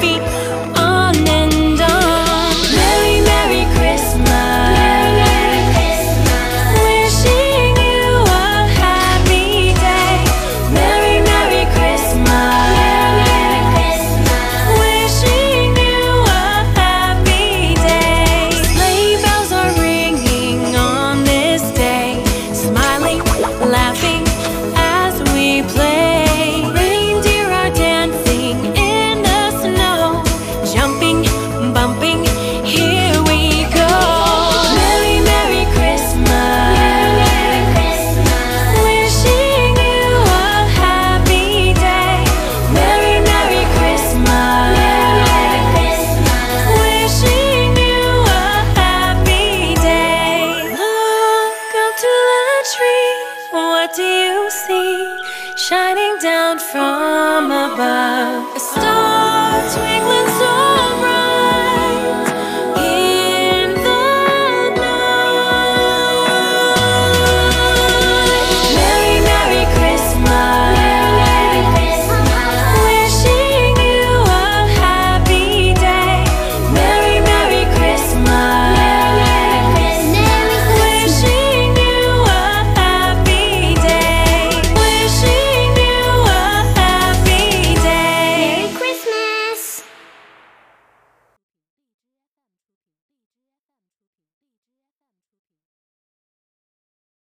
feet. to the tree, what do you see shining down from above?